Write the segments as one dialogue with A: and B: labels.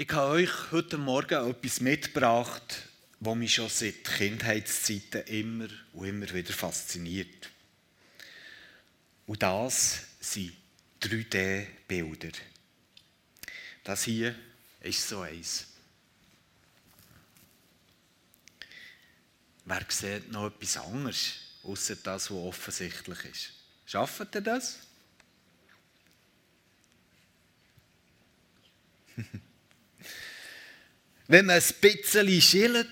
A: Ich habe euch heute Morgen etwas mitgebracht, was mich schon seit Kindheitszeiten immer und immer wieder fasziniert. Und das sind 3D-Bilder. Das hier ist so eins. Wer sieht noch etwas anderes, außer das, was offensichtlich ist? Schafft ihr das? wenn man ein bisschen schillt,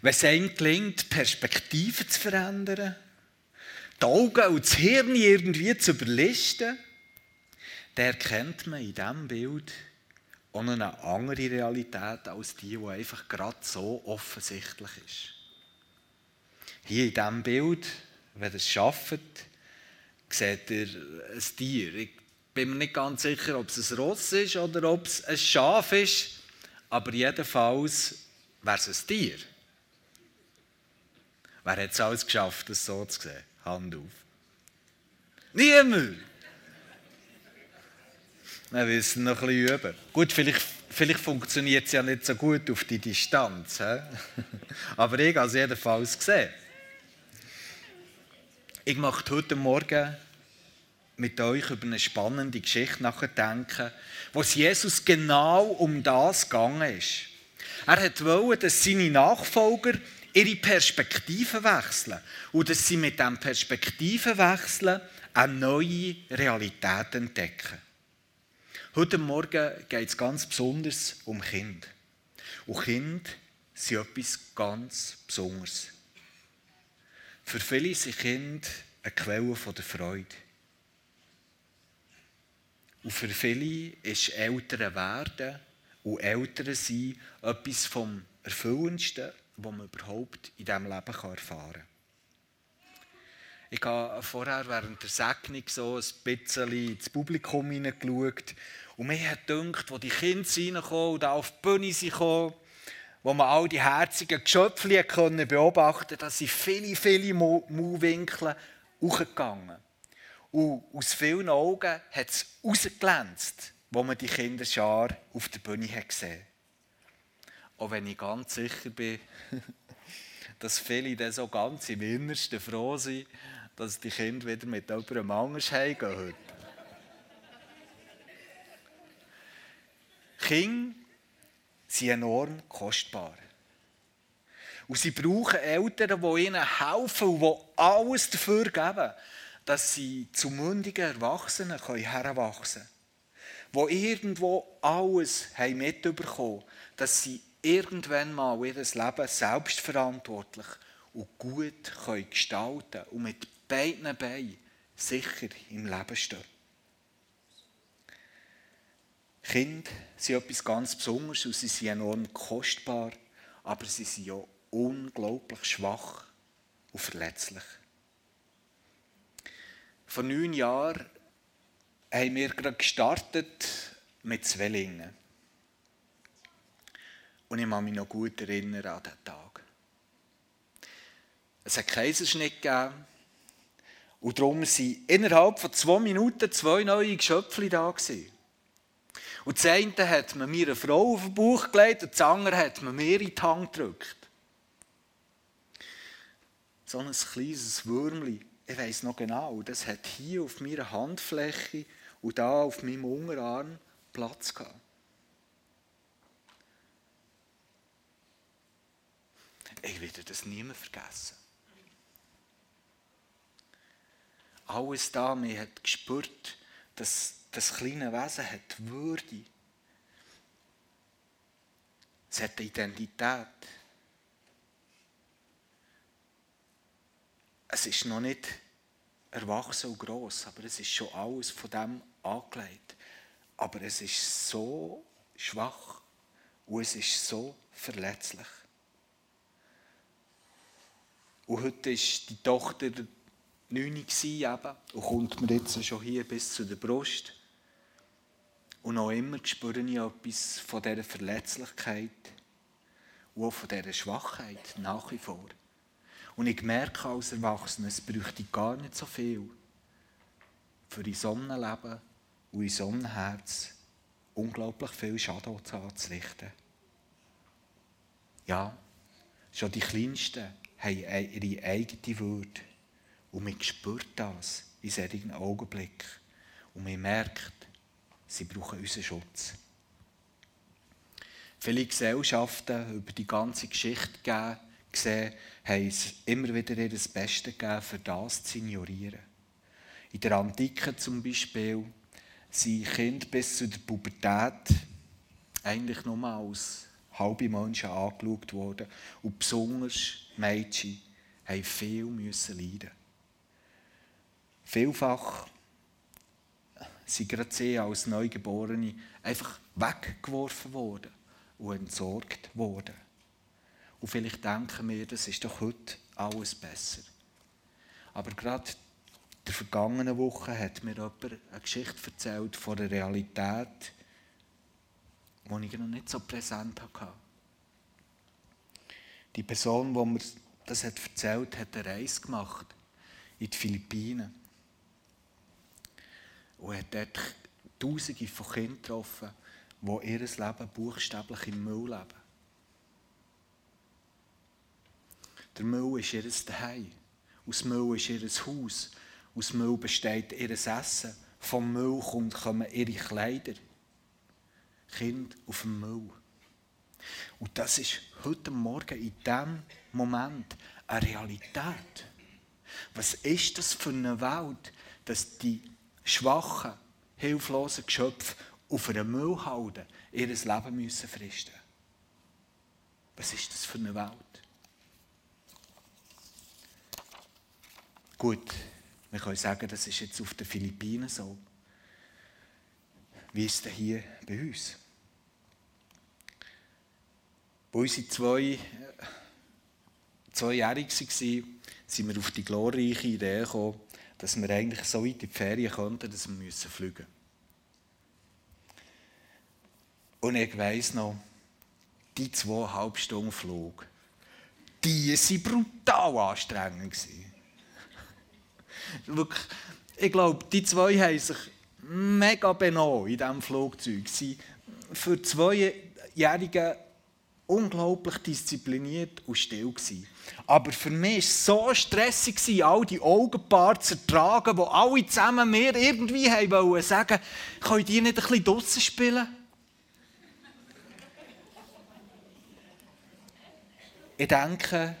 A: wenn es einem gelingt, Perspektiven zu verändern, die Augen und das Hirn irgendwie zu überlisten, dann erkennt man in diesem Bild auch eine andere Realität als die, die einfach gerade so offensichtlich ist. Hier in diesem Bild, wenn ihr es schafft, seht ihr ein Tier. Ich bin mir nicht ganz sicher, ob es ein Ross ist oder ob es ein Schaf ist, aber jedenfalls wäre es ein Tier. Wer hat es alles geschafft, das so zu sehen? Hand auf. Niemand! Wir müssen noch ein bisschen üben. Gut, vielleicht, vielleicht funktioniert es ja nicht so gut auf die Distanz. He? Aber ich habe es jedenfalls gesehen. Ich mache heute Morgen mit euch über eine spannende Geschichte nachdenken, wo es Jesus genau um das gegangen ist. Er wollte, dass seine Nachfolger ihre Perspektive wechseln und dass sie mit diesem Perspektivenwechseln eine neue Realität entdecken. Heute Morgen geht es ganz besonders um Kinder. Und Kinder sind etwas ganz Besonderes. Für viele sind Kinder eine Quelle der Freude. Und für viele ist Eltern werden und Eltern sein etwas vom Erfüllendsten, was man überhaupt in diesem Leben erfahren kann. Ich habe vorher während der Segnung so ein bisschen ins Publikum hineingeschaut und mir hat gedacht, wo die Kinder reinkommen und auf die Bühne kamen, wo man all die herzigen Geschöpfe beobachten konnte, da sind viele, viele Mauwinkel hochgegangen. Und aus vielen Augen hat es rausgeglänzt, wo man die Kinderschar auf der Bühne hat gesehen Auch wenn ich ganz sicher bin, dass viele dann so ganz im Innersten froh sind, dass die Kinder wieder mit jemandem anders heimgehen heute. Kinder sind enorm kostbar. Und sie brauchen Eltern, die ihnen helfen und die alles dafür geben dass sie zu mündigen Erwachsenen heranwachsen können. Die irgendwo alles mitbekommen haben, dass sie irgendwann mal ihr Leben selbstverantwortlich und gut können gestalten und mit beiden Beinen sicher im Leben stehen. Kinder sind etwas ganz Besonderes und sie sind enorm kostbar, aber sie sind ja unglaublich schwach und verletzlich. Vor neun Jahren haben wir gerade gestartet mit Zwillingen. Und ich kann mich noch gut erinnern an diesen Tag. Es hat Kaiserschnitt gegeben. Und darum waren innerhalb von zwei Minuten zwei neue Geschöpfe da. Gewesen. Und das eine hat man mir eine Frau auf den Bauch gelegt und das andere hat man mir in die Hand gedrückt. So ein kleines Würmchen ich weiß noch genau, das hat hier auf meiner Handfläche und da auf meinem Unterarm Platz gehabt. Ich werde das nie mehr vergessen. Alles da, mir hat gespürt, dass das kleine Wesen hat Würde. Es hat eine Identität. es ist noch nicht erwachsen und gross, aber es ist schon alles von dem angelegt. Aber es ist so schwach und es ist so verletzlich. Und heute ist die Tochter neun eben und kommt mir jetzt schon hier bis zu der Brust. Und noch immer spüre ich etwas von dieser Verletzlichkeit und auch von dieser Schwachheit nach wie vor. Und ich merke als Erwachsener, es bräuchte gar nicht so viel für in so einem Leben und in so einem Herz unglaublich viel Schaden anzurichten. Ja, schon die Kleinsten haben ihre eigene Würde. Und man spürt das in solchen Augenblicken. Und man merkt, sie brauchen unseren Schutz. Viele Gesellschaften über die ganze Geschichte gesehen, haben es immer wieder ihr Bestes gegeben, für das zu ignorieren. In der Antike zum Beispiel sind Kinder bis zu der Pubertät eigentlich nur als halbe Menschen angeschaut worden. Und besonders Mädchen haben viel leiden. Vielfach sind gerade sie als Neugeborene einfach weggeworfen worden und entsorgt worden. Und vielleicht denken wir, das ist doch heute alles besser. Aber gerade in der vergangenen Woche hat mir jemand eine Geschichte erzählt von der Realität, die ich noch nicht so präsent hatte. Die Person, die mir das hat erzählt hat, eine Reise gemacht in die Philippinen. Und hat dort Tausende von Kindern getroffen, die ihr Leben buchstäblich im Müll leben. Der Müll ist ihr Zuhause. Aus Müll ist ihr Haus. Aus Müll besteht ihr Essen. Vom Müll kommen ihre Kleider. Kind auf dem Müll. Und das ist heute Morgen in diesem Moment eine Realität. Was ist das für eine Welt, dass die schwachen, hilflosen Geschöpfe auf einer Müllhalde ihr Leben müssen fristen Was ist das für eine Welt? Gut, wir können sagen, das ist jetzt auf den Philippinen so. Wie ist es denn hier bei uns? Wo unsere zwei, zweijährig waren, sind wir auf die glorreiche Idee gekommen, dass wir eigentlich so weit in die Ferien könnten, dass wir müssen fliegen Und ich weiss noch, die zweieinhalb Stunden Flug, die waren brutal anstrengend. Wirklich, ich glaube, die zwei haben sich mega benommen in diesem Flugzeug. Sie für Zweijährige unglaublich diszipliniert und still. Gewesen. Aber für mich war es so stressig, all die Augenpaare zu ertragen, wo alle zusammen mir irgendwie wollten sagen, könnt ihr nicht ein bisschen draussen spielen? Ich denke,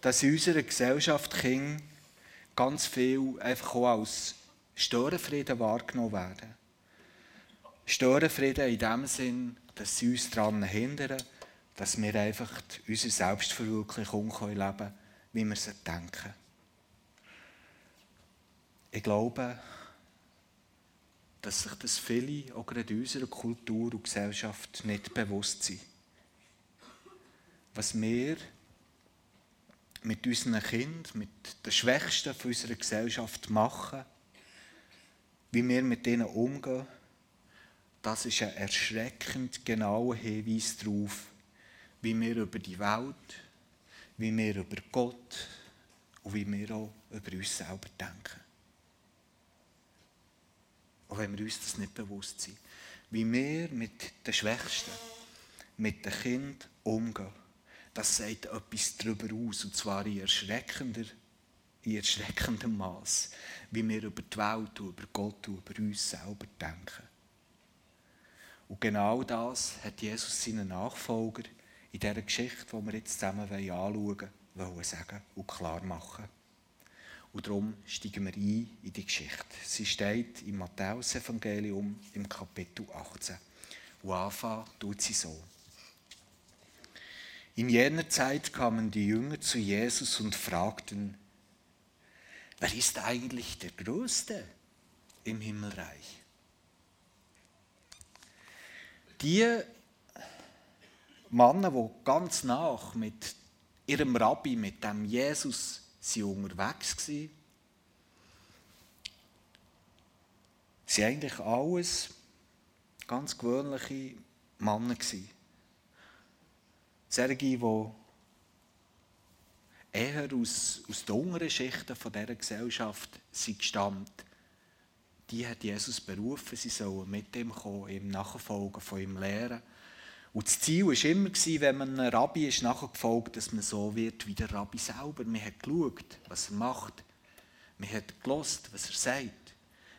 A: dass in unserer Gesellschaft Kinder ganz viel einfach auch als Störenfrieden wahrgenommen werden. Störenfrieden in dem Sinn, dass sie uns daran hindern, dass wir einfach unsere Selbstverwirklichung leben können, wie wir es denken. Ich glaube, dass sich das viele, auch gerade in unserer Kultur und Gesellschaft, nicht bewusst sind. Was wir mit unseren Kindern, mit den Schwächsten unserer Gesellschaft machen, wie wir mit ihnen umgehen, das ist ein erschreckend genauer Hinweis darauf, wie wir über die Welt, wie wir über Gott und wie wir auch über uns selber denken. Auch wenn wir uns das nicht bewusst sind. Wie wir mit den Schwächsten, mit den Kindern umgehen, das sagt etwas darüber aus, und zwar in erschreckender, in erschreckendem Maß, wie wir über die Welt, über Gott und über uns selber denken. Und genau das hat Jesus seinen Nachfolger in dieser Geschichte, die wir jetzt zusammen anschauen wollen, sagen und klar machen. Und darum steigen wir ein in die Geschichte. Sie steht im Matthäus-Evangelium im Kapitel 18. Und anfangen tut sie so. In jener Zeit kamen die Jünger zu Jesus und fragten, wer ist eigentlich der Größte im Himmelreich? Die Männer, die ganz nach mit ihrem Rabbi, mit dem Jesus, sie unterwegs waren, sind eigentlich alles ganz gewöhnliche Männer gewesen. Solche, die eher aus, aus den unteren Schichten dieser Gesellschaft sind gestammt. die hat Jesus berufen, sie sollen mit ihm kommen, ihm nachfolgen, von ihm lehren. Und das Ziel war immer, wenn man einem Rabbi ist nachgefolgt dass man so wird wie der Rabbi selber. Man hat geschaut, was er macht. Man hat gelost, was er sagt.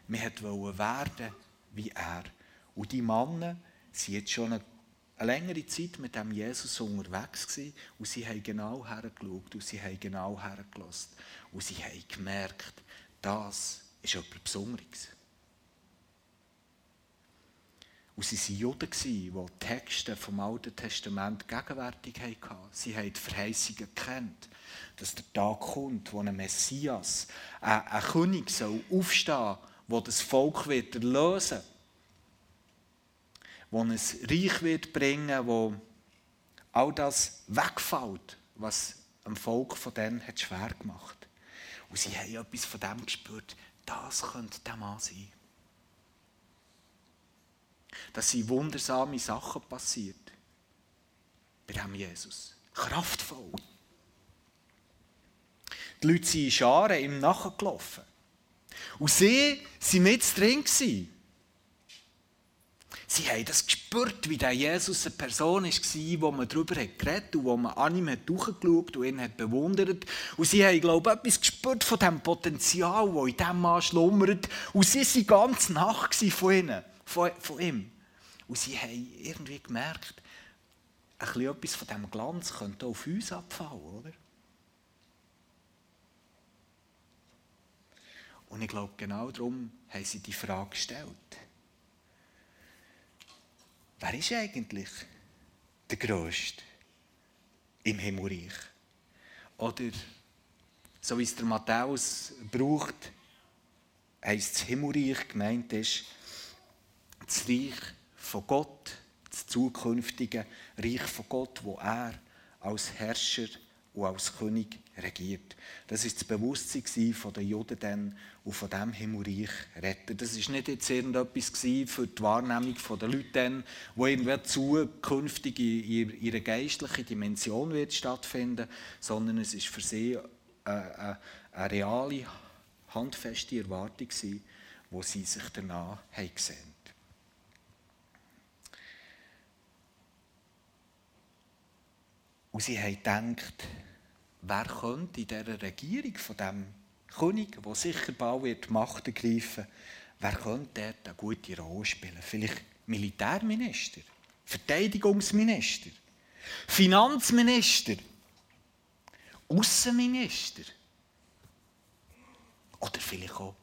A: Man wollte werden wie er. Und die Männer sind jetzt schon eine, eine längere Zeit mit dem Jesus unterwegs gewesen, und sie haben genau hergeschaut und sie haben genau hergelost. Und sie haben gemerkt, das ist etwas Besonderes. Und sie waren Juden, die Texte vom Alten Testament gegenwärtig hatten. Sie haben die Verheißungen gekannt, dass der Tag kommt, wo ein Messias, ein, ein König soll aufstehen soll, der das Volk wird erlösen wird, der ein Reich wird bringen wo all das wegfällt, was dem Volk von denen hat schwer gemacht. Und sie haben etwas von dem gespürt, das könnte der Mann sein dass sind wundersame Sachen passiert. Bei dem Jesus. Kraftvoll. Die Leute sind in Scharen ihm nachgelaufen. Und sie waren mit drin. Sie haben das gespürt, wie der Jesus eine Person war, wo man darüber geredet hat und wo man an ihm durchgeschaut und ihn hat bewundert. Und sie haben, glaube ich, etwas gespürt von dem Potenzial, das in diesem Mann schlummert. Und sie waren ganz nach von, ihnen, von, von ihm. Und sie haben irgendwie gemerkt, ein bisschen etwas von diesem Glanz könnte auf uns abfallen, oder? Und ich glaube, genau darum haben sie die Frage gestellt. Wer ist eigentlich der Größte im Himmelreich? Oder, so wie es der Matthäus braucht, heisst das Himmelreich gemeint ist, das Reich von Gott, das zukünftige Reich von Gott, wo er als Herrscher und als König regiert. Das ist das Bewusstsein der Juden dann und von dem Himmelreich retten. Das ist nicht jetzt irgendetwas für die Wahrnehmung der Leute dann, wo irgendwie zukünftig in ihrer geistlichen Dimension wird stattfinden, sondern es ist für sie eine, eine, eine reale, handfeste Erwartung wo sie sich danach haben gesehen. Und sie haben gedacht, wer könnte in dieser Regierung von dem König, der sicher bald wird Macht ergreifen wer könnte dort eine gute Rolle spielen? Vielleicht Militärminister, Verteidigungsminister, Finanzminister, Außenminister oder vielleicht auch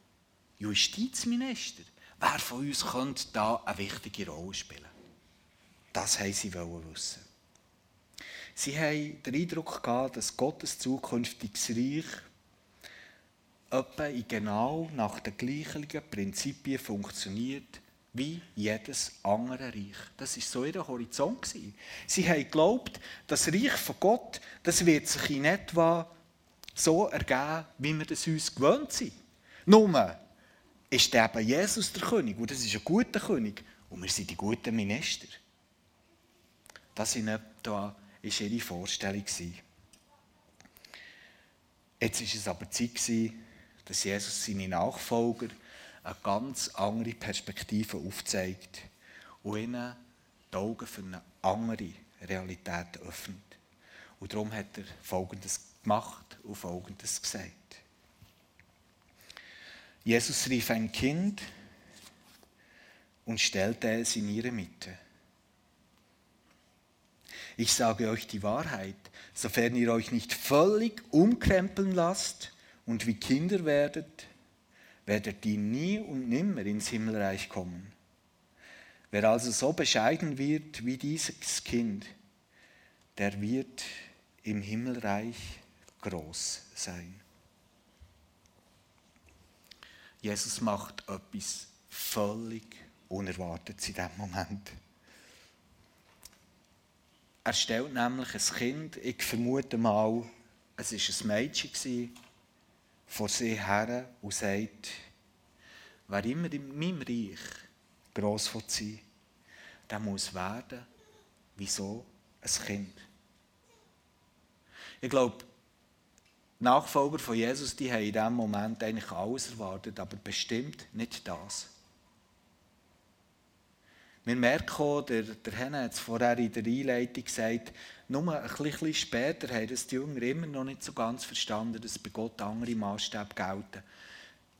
A: Justizminister. Wer von uns könnte da eine wichtige Rolle spielen? Das haben sie wissen. Sie haben den Eindruck gehabt, dass Gottes zukünftiges Reich etwa genau nach den gleichen Prinzipien funktioniert wie jedes andere Reich. Das ist so ihr Horizont Sie haben geglaubt, das Reich von Gott, das wird sich in etwa so ergeben, wie wir das uns gewöhnt sind. Nur ist eben Jesus der König und das ist ein guter König und wir sind die guten Minister. Das sind etwa ist ihre Vorstellung. Jetzt war es aber Zeit, dass Jesus seine Nachfolger eine ganz andere Perspektive aufzeigt und ihnen die Augen für eine andere Realität öffnet. Und darum hat er Folgendes gemacht und Folgendes gesagt. Jesus rief ein Kind und stellte es in ihre Mitte. Ich sage euch die Wahrheit, sofern ihr euch nicht völlig umkrempeln lasst und wie Kinder werdet, werdet ihr nie und nimmer ins Himmelreich kommen. Wer also so bescheiden wird wie dieses Kind, der wird im Himmelreich groß sein. Jesus macht etwas völlig Unerwartetes in diesem Moment. Er stellt nämlich ein Kind, ich vermute mal, es war ein Mädchen, vor sie her und sagt, wer immer in meinem Reich gross sein der muss werden, wieso ein Kind. Ich glaube, Nachfolger von Jesus, die haben in diesem Moment eigentlich alles erwartet, aber bestimmt nicht das. Wir merken auch, der, der Henne hat es vorher in der Einleitung gesagt, nur ein bisschen später haben das die Jünger immer noch nicht so ganz verstanden, dass bei Gott andere Maßstäbe gelten.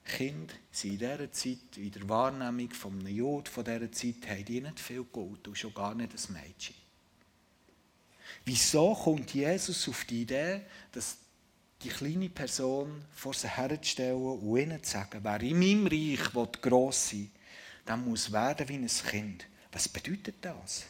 A: Kinder sind in dieser Zeit, in der Wahrnehmung einem Jod von dieser Zeit, haben die nicht viel Gold und schon gar nicht ein Mädchen. Wieso kommt Jesus auf die Idee, dass die kleine Person vor sie herzustellen und ihnen zu sagen, wer in meinem Reich gross sein will, der muss werden wie ein Kind. Was bedeutet das?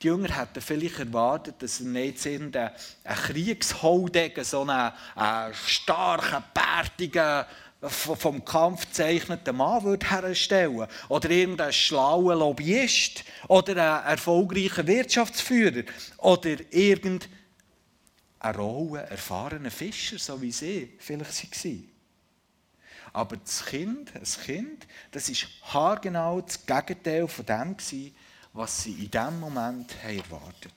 A: Die Jünger hätten vielleicht erwartet, dass er nicht irgendein Kriegsholdegen, so einen, einen starken, bärtigen, vom Kampf gezeichneten Mann würde herstellen Oder irgendein schlauer Lobbyist. Oder ein erfolgreicher Wirtschaftsführer. Oder irgendein roher, erfahrener Fischer, so wie sie vielleicht waren. Aber das Kind, das Kind, das ist haargenau das Gegenteil von dem gewesen, was sie in diesem Moment haben erwartet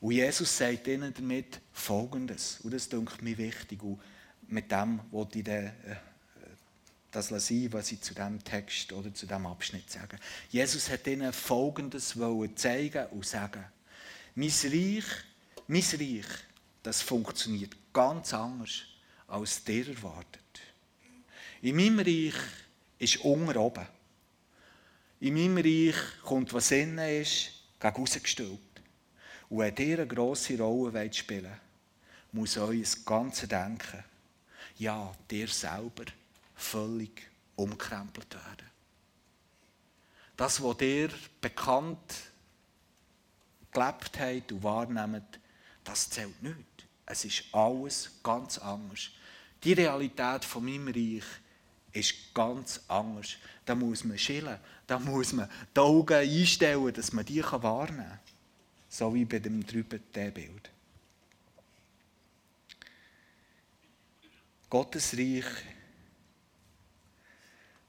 A: Und Jesus sagt ihnen damit Folgendes. Und das ist mir wichtig. Und mit dem wollte ich äh, das sein, was ich zu diesem Text oder zu diesem Abschnitt sage. Jesus hat ihnen Folgendes zeigen und sagen. Mein Reich, mein Reich, das funktioniert ganz anders, als der erwartet. In meinem Reich ist unten oben. In meinem Reich kommt, was innen ist, gegen rausgestellt. Und wenn ihr eine grosse Rolle spielen wollt, muss euer ganzes Denken, ja, dir selber, völlig umkrempelt werden. Das, was ihr bekannt gelebt habt und wahrnehmt, das zählt nicht. Es ist alles ganz anders. Die Realität von meinem Reich ist ganz anders. Da muss man schillen, da muss man die Augen einstellen, dass man die wahrnehmen kann. So wie bei dem drüben Bild. Gottes Reich,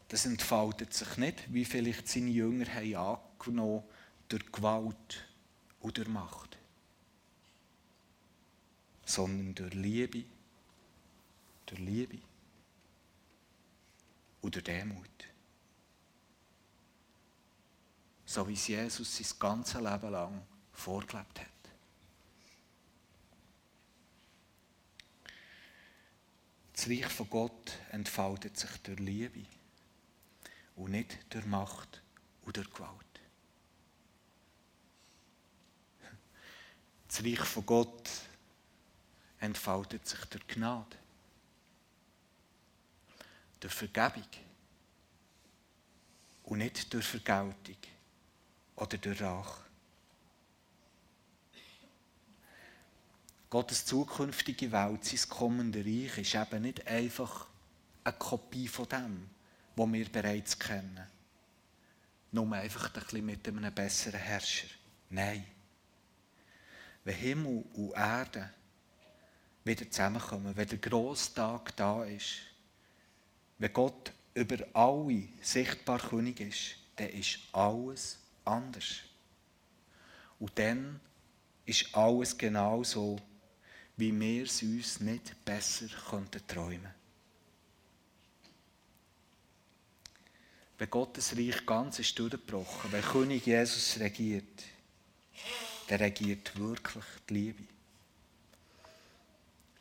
A: das entfaltet sich nicht, wie vielleicht seine Jünger haben angenommen, durch Gewalt und durch Macht, sondern durch Liebe, durch Liebe durch Demut. So wie es Jesus sein ganzes Leben lang vorgelebt hat. Das Reich von Gott entfaltet sich durch Liebe und nicht durch Macht durch Gewalt. Das Reich von Gott entfaltet sich durch Gnade durch Vergebung und nicht durch Vergeltung oder durch Rache. Gottes zukünftige Welt, sein kommendes Reich, ist eben nicht einfach eine Kopie von dem, was wir bereits kennen. Nur einfach ein bisschen mit einem besseren Herrscher. Nein. Wenn Himmel und Erde wieder zusammenkommen, wenn der grosse Tag da ist, wenn Gott über alle sichtbar König ist, dann ist alles anders. Und dann ist alles genau so, wie wir es uns nicht besser könnten träumen Wenn Gottes Reich ganz ist durchgebrochen, wenn König Jesus regiert, dann regiert wirklich die Liebe.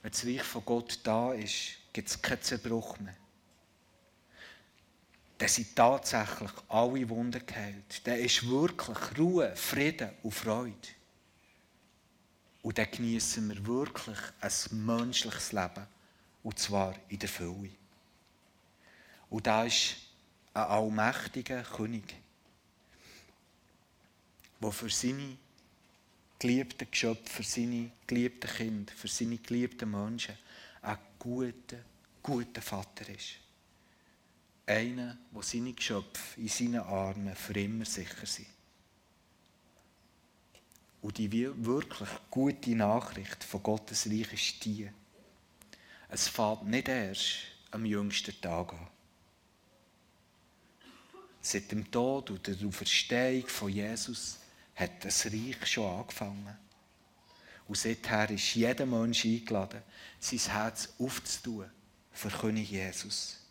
A: Wenn das Reich von Gott da ist, gibt es keinen Zerbruch mehr dann sind tatsächlich alle Wunden geheilt. Dann ist wirklich Ruhe, Frieden und Freude. Und dann genießen wir wirklich ein menschliches Leben. Und zwar in der Fülle. Und da ist ein allmächtiger König, der für seine geliebten Geschöpfe, für seine geliebten Kinder, für seine geliebten Menschen ein guter, guter Vater ist. Einer, wo seine Geschöpfe in seinen Armen für immer sicher sind. Und die wirklich gute Nachricht von Gottes Reich ist die. Es fällt nicht erst am jüngsten Tag an. Seit dem Tod und der Auferstehung von Jesus hat das Reich schon angefangen. Und seither ist jeder Mensch eingeladen, sein Herz aufzutun für König Jesus.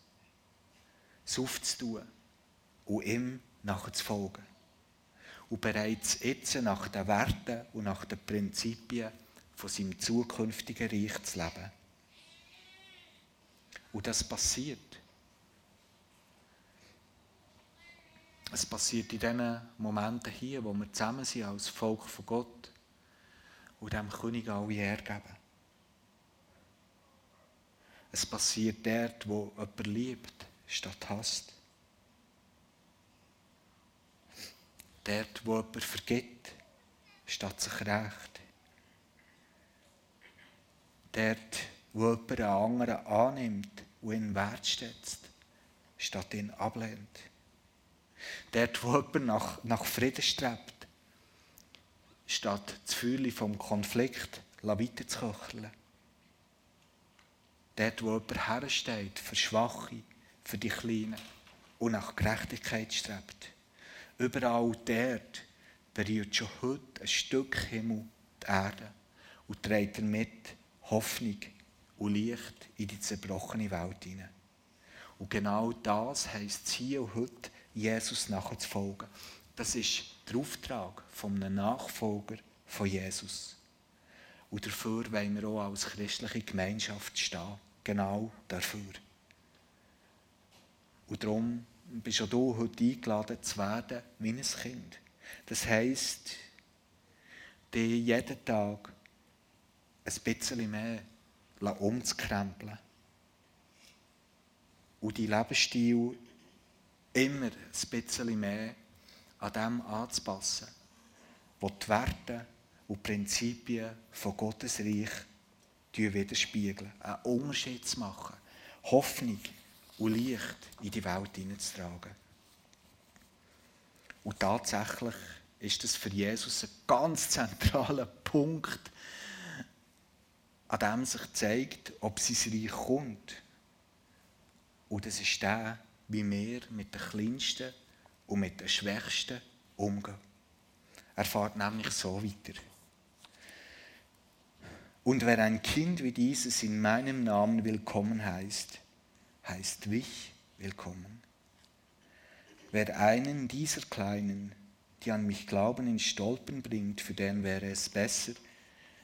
A: Es aufzutun und ihm nachzufolgen. Und bereits jetzt nach den Werten und nach den Prinzipien von seinem zukünftigen Reich zu leben. Und das passiert. Es passiert in diesen Momenten hier, wo wir zusammen sind als Volk von Gott und dem König alle Ehre geben. Es passiert dort, wo jemand liebt, statt hasst. Dort, wo jemand vergibt, statt sich rächt. Dort, wo jemand einen anderen annimmt und ihn wertschätzt, statt ihn ablehnt. Dort, wo jemand nach, nach Frieden strebt, statt das Feuer vom Konflikt weiterzuköcheln. Dort, wo jemand hersteht für Schwache, für die Kleinen und nach Gerechtigkeit strebt. Überall dort berührt schon heute ein Stück Himmel die Erde und trägt damit Hoffnung und Licht in die zerbrochene Welt hinein. Und genau das heisst hier und heute, Jesus nachzufolgen. Das ist der Auftrag von einem Nachfolger von Jesus. Und dafür wollen wir auch als christliche Gemeinschaft stehen. Genau dafür. Und darum bist auch du heute eingeladen zu werden wie ein Kind. Das heisst, dich jeden Tag ein bisschen mehr umzukrempeln. Und deinen Lebensstil immer ein bisschen mehr an dem anzupassen, was die Werte und Prinzipien von Gottes Reich widerspiegeln. Einen Unterschied zu machen. Hoffnung und Licht in die Welt hineinzutragen. Und tatsächlich ist das für Jesus ein ganz zentraler Punkt, an dem sich zeigt, ob sein Reich kommt. Und das ist der, wie wir mit den Kleinsten und mit den Schwächsten umgehen. Er fährt nämlich so weiter. Und wer ein Kind wie dieses in meinem Namen willkommen heißt, heißt mich willkommen. Wer einen dieser Kleinen, die an mich glauben, in Stolpen bringt, für den wäre es besser,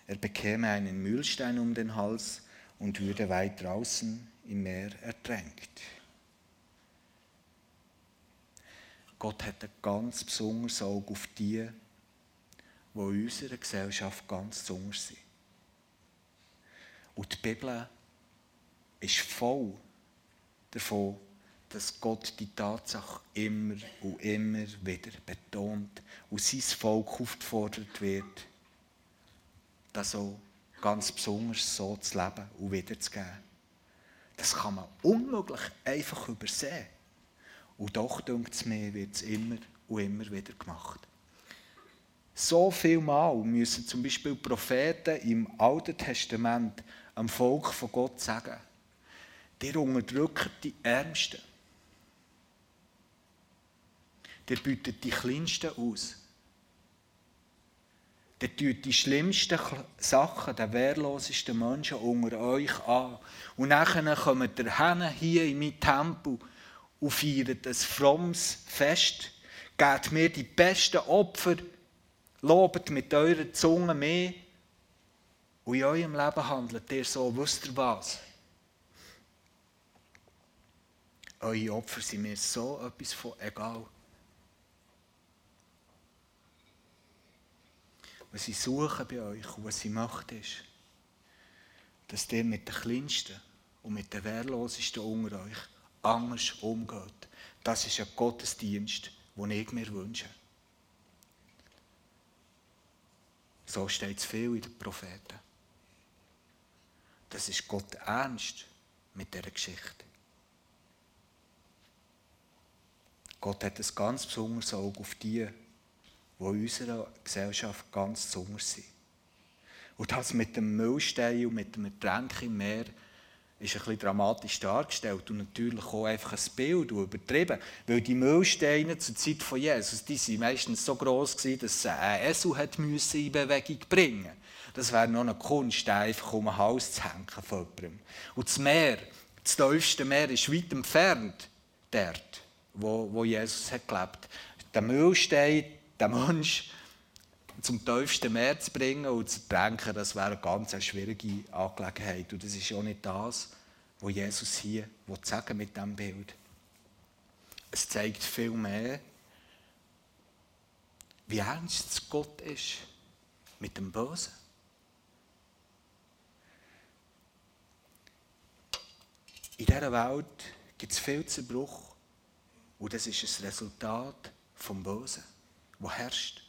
A: er bekäme einen Mühlstein um den Hals und würde weit draußen im Meer ertränkt. Gott hat ein ganz besonderes Auge auf die, die in unserer Gesellschaft ganz besonders sind. Und die Bibel ist voll davon, dass Gott die Tatsache immer und immer wieder betont und sein Volk aufgefordert wird, das so ganz besonders so zu leben und wiederzugeben. Das kann man unmöglich einfach übersehen. Und doch, denkt es mir, wird es immer und immer wieder gemacht. So viel Mal müssen zum Beispiel Propheten im Alten Testament am Volk von Gott sagen, der unterdrückt die Ärmsten. Der bietet die Kleinsten aus. Der tut die schlimmsten Sachen, den wehrlosesten Menschen unter euch an. Und nachher kommt der Henne hier in mein Tempel und feiert ein frommes Fest. Gebt mir die besten Opfer, lobet mit eurer Zunge mehr. Und in eurem Leben handelt ihr so, wisst ihr was? Eure Opfer sind mir so etwas von egal. Was sie suchen bei euch und was sie macht, ist, dass ihr mit den Kleinsten und mit den Wehrlosesten unter euch anders umgeht. Das ist ein Gottesdienst, den ich mir wünsche. So steht es viel in den Propheten. Das ist Gott ernst mit dieser Geschichte. Gott hat ein ganz besonderes Auge auf die, die in unserer Gesellschaft ganz besonders sind. Und das mit dem Müllstein und mit dem Ertränk im Meer, ist ein bisschen dramatisch dargestellt und natürlich auch einfach ein Bild und übertrieben. Weil die Müllsteine zur Zeit von Jesus, die waren meistens so gross gewesen, dass sie ein Esel hat in Bewegung bringen. Das wäre noch eine Kunst, einfach um den Hals zu hängen von jemandem. Und das Meer, das tiefste Meer, ist weit entfernt, dort, wo, wo Jesus hat gelebt. Der Müllstein, der Mensch, zum tiefsten Meer zu bringen und zu denken, das wäre eine ganz schwierige Angelegenheit. Und das ist auch nicht das, was Jesus hier sagen mit diesem Bild. Es zeigt viel mehr, wie ernst Gott ist mit dem Bösen. In dieser Welt gibt es viel Zerbruch und das ist ein Resultat vom Bösen, das herrscht.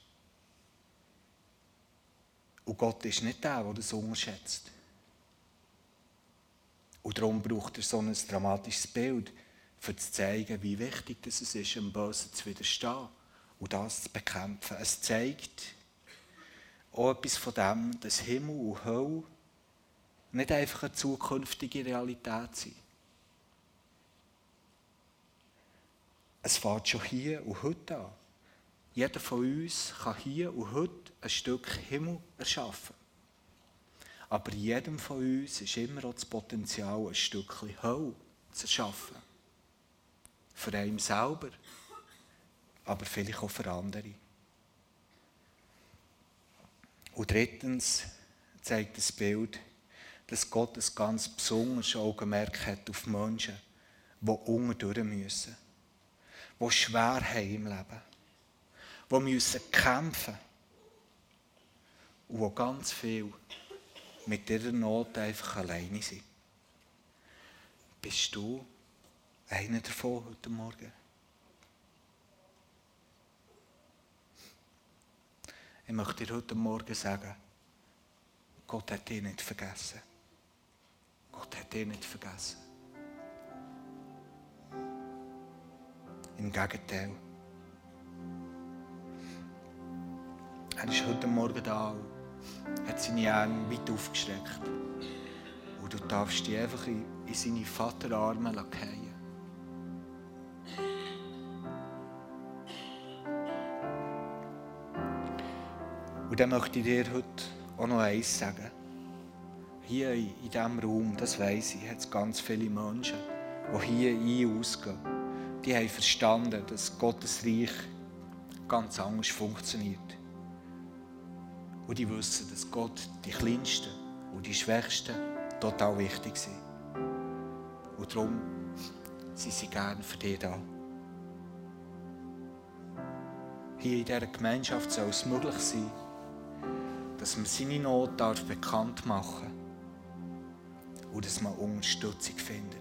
A: Und Gott ist nicht der, der das unterschätzt. Und darum braucht er so ein dramatisches Bild, um zu zeigen, wie wichtig es ist, dem Bösen zu widerstehen und das zu bekämpfen. Es zeigt auch etwas von dem, dass Himmel und Hölle nicht einfach eine zukünftige Realität sind. Es fängt schon hier und heute an. Jeder von uns kann hier und heute ein Stück Himmel erschaffen. Aber jedem von uns ist immer auch das Potenzial, ein Stückchen Hölle zu erschaffen. Für einen selber, aber vielleicht auch für andere. Und drittens zeigt das Bild, dass Gott ein ganz besonderes Augenmerk hat auf Menschen, die unten durch müssen, die schwer haben im Leben die müssen kämpfen und die ganz viel mit dieser Not einfach alleine sind. Bist du einer davon heute Morgen? Ich möchte dir heute Morgen sagen, Gott hat dich nicht vergessen. Gott hat dich nicht vergessen. Im Gegenteil. Er ist heute Morgen da und hat seine Arme weit aufgestreckt. Und du darfst dich einfach in, in seine Vaterarme fallen. Und dann möchte ich dir heute auch noch eins sagen. Hier in diesem Raum, das weiss ich, hat es ganz viele Menschen, die hier ein- und ausgehen. Die haben verstanden, dass Gottes Reich ganz anders funktioniert. Und die wissen, dass Gott die Kleinsten und die Schwächsten total wichtig sind. Und darum sind sie gerne für dich da. Hier in dieser Gemeinschaft soll es möglich sein, dass man seine Not darf bekannt machen und dass man Unterstützung findet.